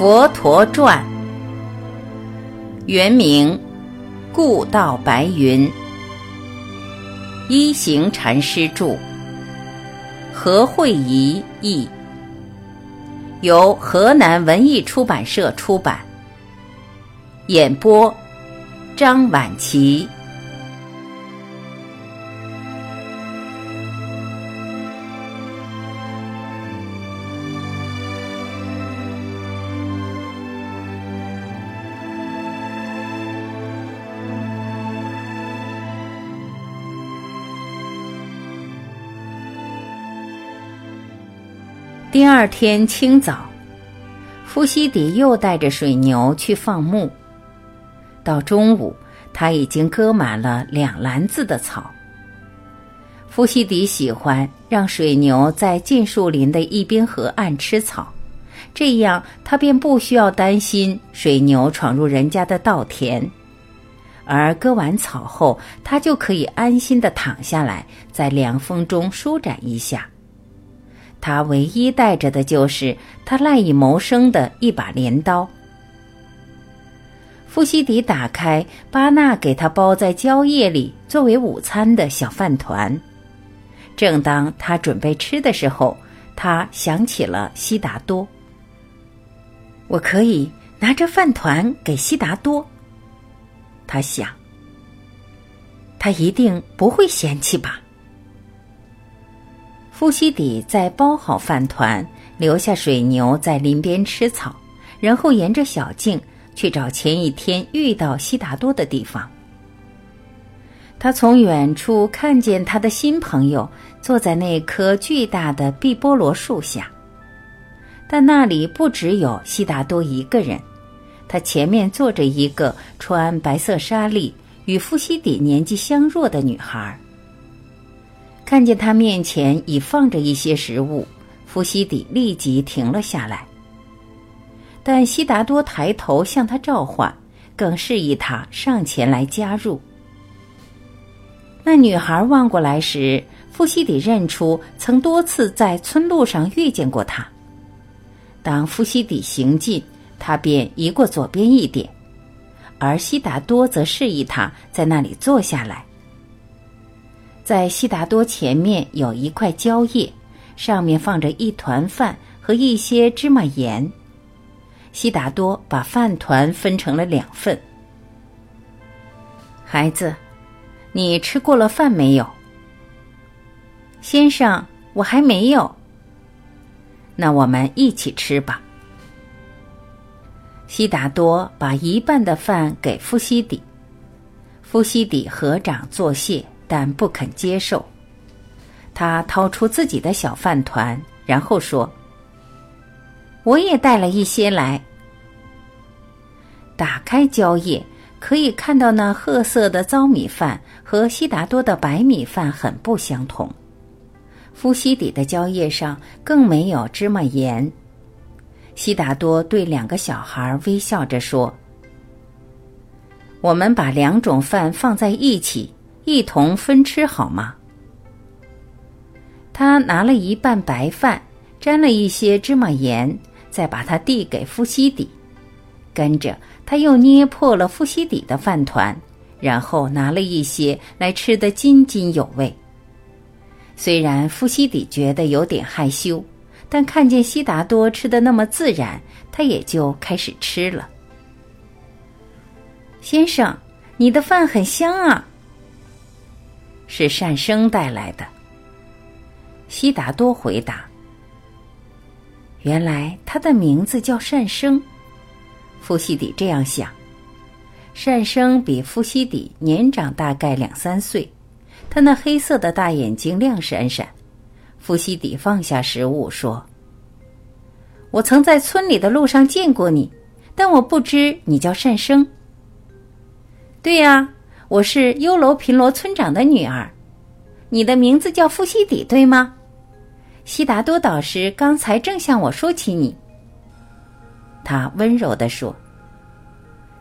佛陀传》原名故道白云，一行禅师著，何慧仪译，由河南文艺出版社出版。演播：张晚琪。第二天清早，夫西迪又带着水牛去放牧。到中午，他已经割满了两篮子的草。夫西迪喜欢让水牛在近树林的一边河岸吃草，这样他便不需要担心水牛闯入人家的稻田。而割完草后，他就可以安心的躺下来，在凉风中舒展一下。他唯一带着的就是他赖以谋生的一把镰刀。夫西迪打开巴纳给他包在蕉叶里作为午餐的小饭团，正当他准备吃的时候，他想起了悉达多。我可以拿着饭团给悉达多，他想，他一定不会嫌弃吧。夫西迪在包好饭团，留下水牛在林边吃草，然后沿着小径去找前一天遇到悉达多的地方。他从远处看见他的新朋友坐在那棵巨大的碧波罗树下，但那里不只有悉达多一个人，他前面坐着一个穿白色纱丽、与夫西迪年纪相若的女孩。看见他面前已放着一些食物，夫西迪立即停了下来。但悉达多抬头向他召唤，更示意他上前来加入。那女孩望过来时，夫西迪认出曾多次在村路上遇见过她。当夫西迪行进，他便移过左边一点，而悉达多则示意他在那里坐下来。在悉达多前面有一块蕉叶，上面放着一团饭和一些芝麻盐。悉达多把饭团分成了两份。孩子，你吃过了饭没有？先生，我还没有。那我们一起吃吧。悉达多把一半的饭给夫西底，夫西底合掌作谢。但不肯接受。他掏出自己的小饭团，然后说：“我也带了一些来。”打开蕉叶，可以看到那褐色的糟米饭和悉达多的白米饭很不相同。夫西底的蕉叶上更没有芝麻盐。悉达多对两个小孩微笑着说：“我们把两种饭放在一起。”一同分吃好吗？他拿了一半白饭，沾了一些芝麻盐，再把它递给夫西底。跟着他又捏破了夫西底的饭团，然后拿了一些来吃得津津有味。虽然夫西底觉得有点害羞，但看见悉达多吃的那么自然，他也就开始吃了。先生，你的饭很香啊。是善生带来的。悉达多回答：“原来他的名字叫善生。”夫西底这样想。善生比夫西底年长大概两三岁，他那黑色的大眼睛亮闪闪。夫西底放下食物说：“我曾在村里的路上见过你，但我不知你叫善生。”对呀。我是优楼频罗村长的女儿，你的名字叫夫西底，对吗？悉达多导师刚才正向我说起你。他温柔地说：“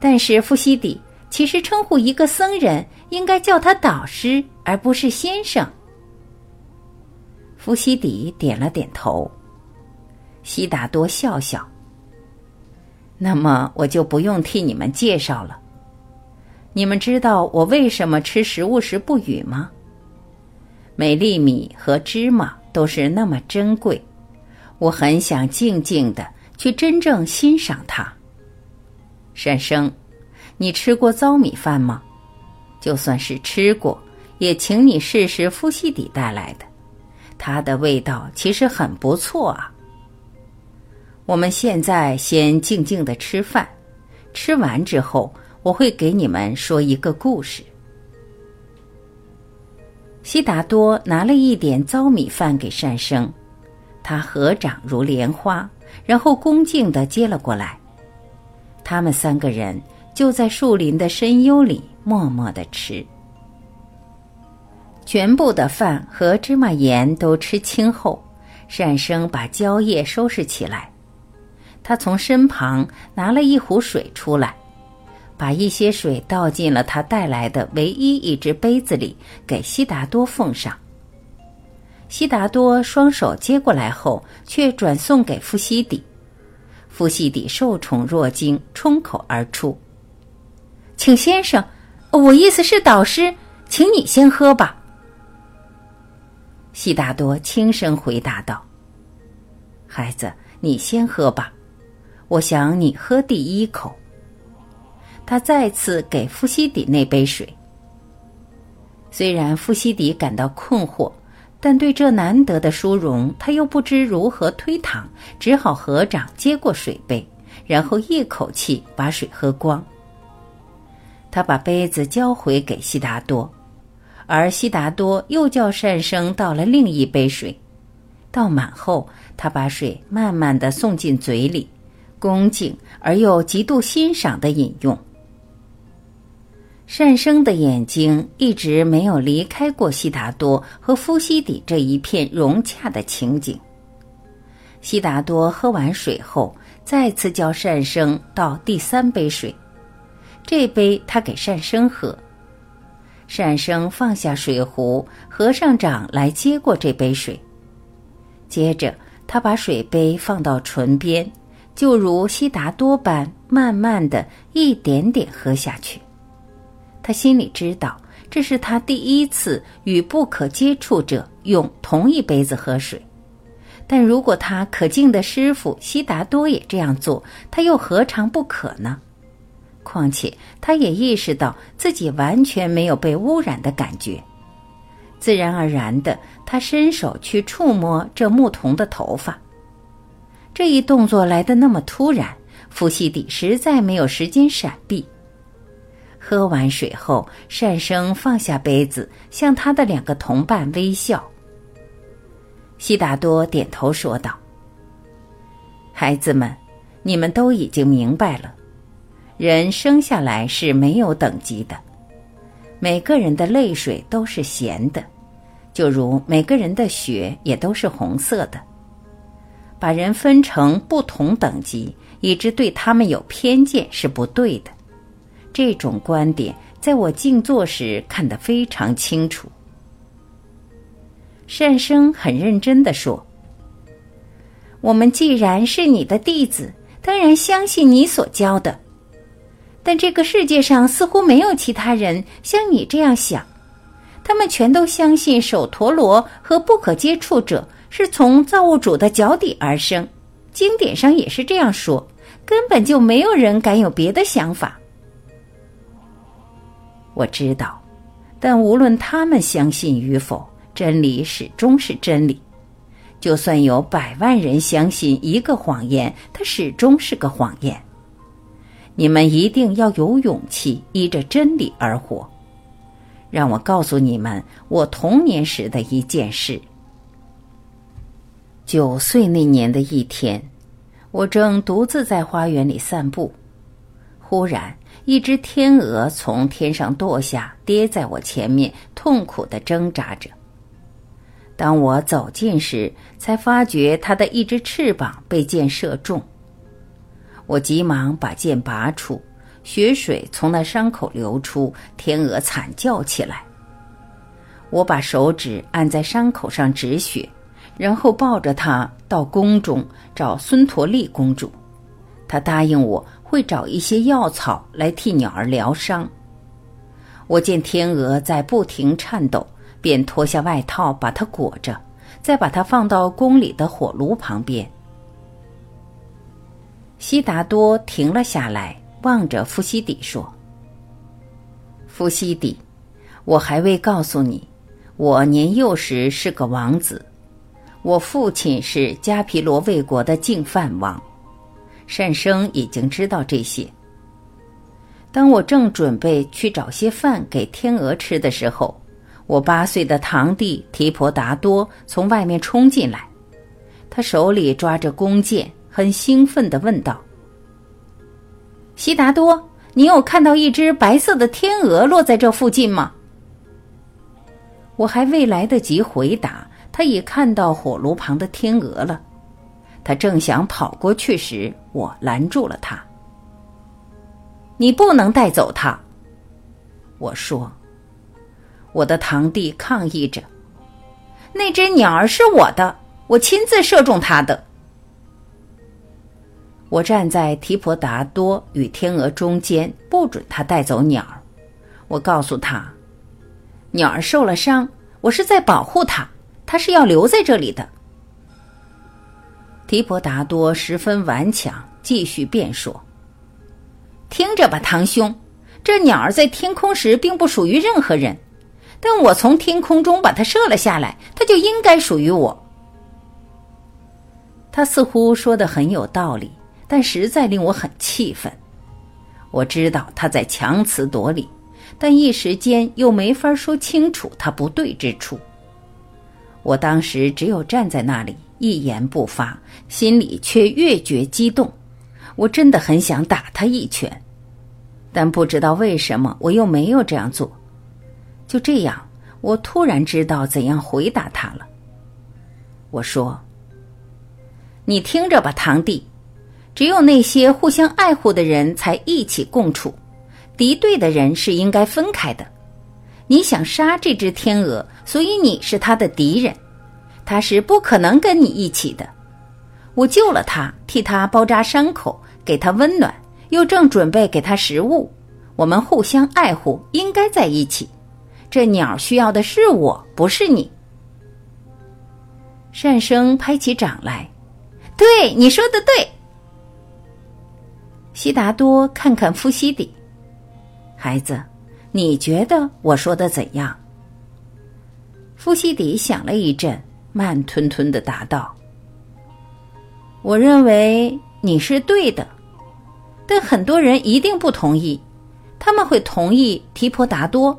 但是夫西底，其实称呼一个僧人应该叫他导师，而不是先生。”夫西底点了点头。悉达多笑笑：“那么我就不用替你们介绍了。你们知道我为什么吃食物时不语吗？每粒米和芝麻都是那么珍贵，我很想静静的去真正欣赏它。善生，你吃过糟米饭吗？就算是吃过，也请你试试夫西底带来的，它的味道其实很不错啊。我们现在先静静的吃饭，吃完之后。我会给你们说一个故事。悉达多拿了一点糟米饭给善生，他合掌如莲花，然后恭敬的接了过来。他们三个人就在树林的深幽里默默的吃，全部的饭和芝麻盐都吃清后，善生把蕉叶收拾起来，他从身旁拿了一壶水出来。把一些水倒进了他带来的唯一一只杯子里，给悉达多奉上。悉达多双手接过来后，却转送给富西底。富西底受宠若惊，冲口而出：“请先生，我意思是导师，请你先喝吧。”悉达多轻声回答道：“孩子，你先喝吧，我想你喝第一口。”他再次给夫西底那杯水。虽然夫西底感到困惑，但对这难得的殊荣，他又不知如何推搪，只好合掌接过水杯，然后一口气把水喝光。他把杯子交回给悉达多，而悉达多又叫善生倒了另一杯水，倒满后，他把水慢慢的送进嘴里，恭敬而又极度欣赏的饮用。善生的眼睛一直没有离开过悉达多和夫西底这一片融洽的情景。悉达多喝完水后，再次叫善生倒第三杯水，这杯他给善生喝。善生放下水壶，合上掌来接过这杯水，接着他把水杯放到唇边，就如悉达多般，慢慢的一点点喝下去。他心里知道，这是他第一次与不可接触者用同一杯子喝水。但如果他可敬的师傅悉达多也这样做，他又何尝不可呢？况且，他也意识到自己完全没有被污染的感觉。自然而然的，他伸手去触摸这牧童的头发。这一动作来得那么突然，伏羲底实在没有时间闪避。喝完水后，善生放下杯子，向他的两个同伴微笑。悉达多点头说道：“孩子们，你们都已经明白了，人生下来是没有等级的，每个人的泪水都是咸的，就如每个人的血也都是红色的。把人分成不同等级，以致对他们有偏见是不对的。”这种观点在我静坐时看得非常清楚。善生很认真的说：“我们既然是你的弟子，当然相信你所教的。但这个世界上似乎没有其他人像你这样想，他们全都相信手陀罗和不可接触者是从造物主的脚底而生，经典上也是这样说，根本就没有人敢有别的想法。”我知道，但无论他们相信与否，真理始终是真理。就算有百万人相信一个谎言，它始终是个谎言。你们一定要有勇气，依着真理而活。让我告诉你们，我童年时的一件事。九岁那年的一天，我正独自在花园里散步，忽然。一只天鹅从天上堕下，跌在我前面，痛苦的挣扎着。当我走近时，才发觉它的一只翅膀被箭射中。我急忙把箭拔出，血水从那伤口流出，天鹅惨叫起来。我把手指按在伤口上止血，然后抱着它到宫中找孙陀利公主。他答应我会找一些药草来替鸟儿疗伤。我见天鹅在不停颤抖，便脱下外套把它裹着，再把它放到宫里的火炉旁边。悉达多停了下来，望着夫西底说：“夫西底，我还未告诉你，我年幼时是个王子，我父亲是迦毗罗卫国的净饭王。”善生已经知道这些。当我正准备去找些饭给天鹅吃的时候，我八岁的堂弟提婆达多从外面冲进来，他手里抓着弓箭，很兴奋地问道：“悉达多，你有看到一只白色的天鹅落在这附近吗？”我还未来得及回答，他已看到火炉旁的天鹅了。他正想跑过去时，我拦住了他。你不能带走他，我说。我的堂弟抗议着：“那只鸟儿是我的，我亲自射中它的。”我站在提婆达多与天鹅中间，不准他带走鸟儿。我告诉他：“鸟儿受了伤，我是在保护它，它是要留在这里的。”提婆达多十分顽强，继续辩说：“听着吧，堂兄，这鸟儿在天空时并不属于任何人，但我从天空中把它射了下来，它就应该属于我。”他似乎说的很有道理，但实在令我很气愤。我知道他在强词夺理，但一时间又没法说清楚他不对之处。我当时只有站在那里。一言不发，心里却越觉激动。我真的很想打他一拳，但不知道为什么我又没有这样做。就这样，我突然知道怎样回答他了。我说：“你听着吧，堂弟，只有那些互相爱护的人才一起共处，敌对的人是应该分开的。你想杀这只天鹅，所以你是他的敌人。”他是不可能跟你一起的。我救了他，替他包扎伤口，给他温暖，又正准备给他食物。我们互相爱护，应该在一起。这鸟需要的是我，不是你。善生拍起掌来，对你说的对。悉达多看看夫西底，孩子，你觉得我说的怎样？夫西底想了一阵。慢吞吞的答道：“我认为你是对的，但很多人一定不同意。他们会同意提婆达多。”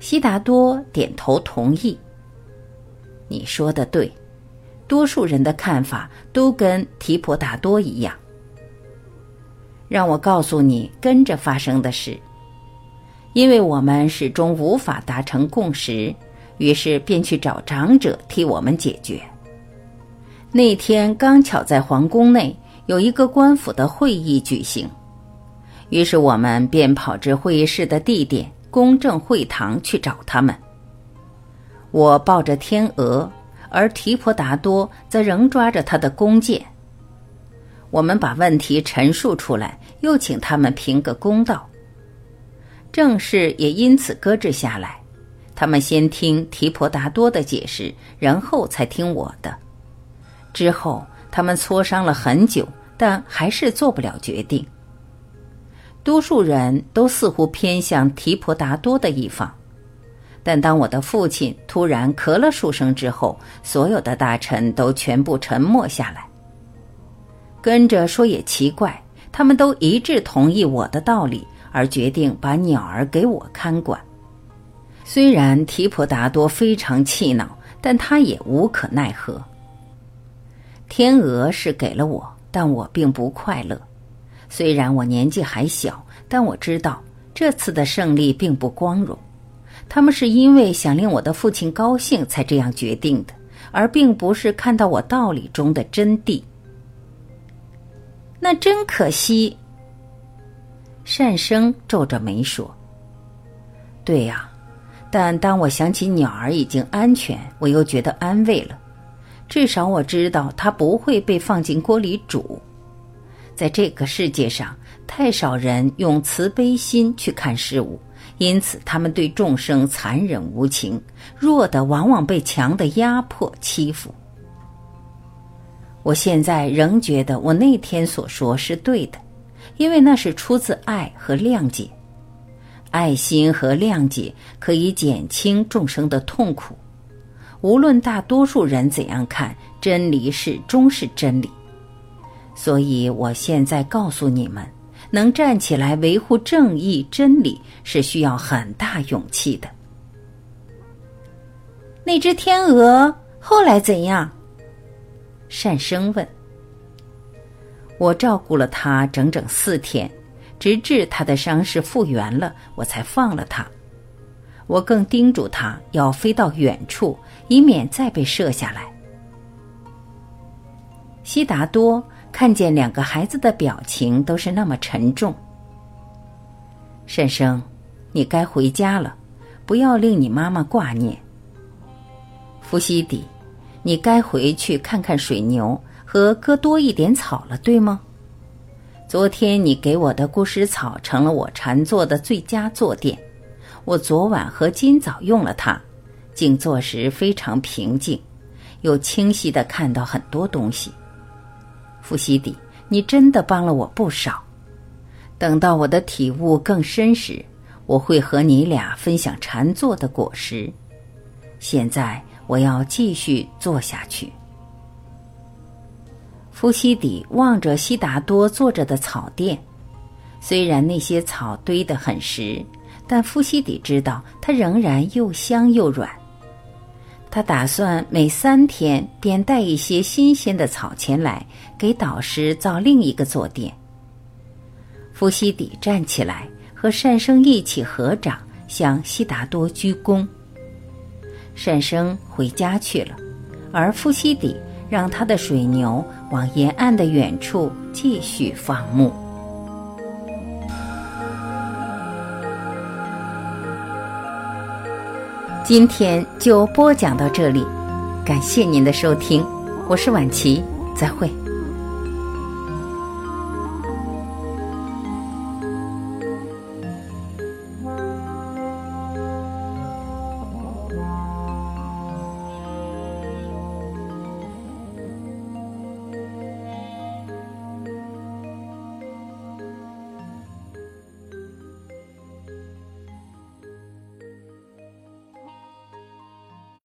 悉达多点头同意。你说的对，多数人的看法都跟提婆达多一样。让我告诉你跟着发生的事，因为我们始终无法达成共识。于是便去找长者替我们解决。那天刚巧在皇宫内有一个官府的会议举行，于是我们便跑至会议室的地点公正会堂去找他们。我抱着天鹅，而提婆达多则仍抓着他的弓箭。我们把问题陈述出来，又请他们评个公道。正事也因此搁置下来。他们先听提婆达多的解释，然后才听我的。之后，他们磋商了很久，但还是做不了决定。多数人都似乎偏向提婆达多的一方，但当我的父亲突然咳了数声之后，所有的大臣都全部沉默下来。跟着说也奇怪，他们都一致同意我的道理，而决定把鸟儿给我看管。虽然提婆达多非常气恼，但他也无可奈何。天鹅是给了我，但我并不快乐。虽然我年纪还小，但我知道这次的胜利并不光荣。他们是因为想令我的父亲高兴才这样决定的，而并不是看到我道理中的真谛。那真可惜。善生皱着眉说：“对呀。”但当我想起鸟儿已经安全，我又觉得安慰了。至少我知道它不会被放进锅里煮。在这个世界上，太少人用慈悲心去看事物，因此他们对众生残忍无情，弱的往往被强的压迫欺负。我现在仍觉得我那天所说是对的，因为那是出自爱和谅解。爱心和谅解可以减轻众生的痛苦。无论大多数人怎样看，真理始终是真理。所以我现在告诉你们，能站起来维护正义、真理，是需要很大勇气的。那只天鹅后来怎样？善生问。我照顾了它整整四天，直至他的伤势复原了，我才放了他。我更叮嘱他要飞到远处。以免再被射下来。悉达多看见两个孩子的表情都是那么沉重。婶生，你该回家了，不要令你妈妈挂念。伏羲底，你该回去看看水牛和割多一点草了，对吗？昨天你给我的孤石草成了我禅坐的最佳坐垫，我昨晚和今早用了它。静坐时非常平静，又清晰的看到很多东西。伏羲底，你真的帮了我不少。等到我的体悟更深时，我会和你俩分享禅坐的果实。现在我要继续坐下去。夫西底望着悉达多坐着的草垫，虽然那些草堆得很实，但夫西底知道它仍然又香又软。他打算每三天便带一些新鲜的草前来，给导师造另一个坐垫。夫西底站起来，和善生一起合掌，向悉达多鞠躬。善生回家去了，而夫西底让他的水牛往沿岸的远处继续放牧。今天就播讲到这里，感谢您的收听，我是婉琪，再会。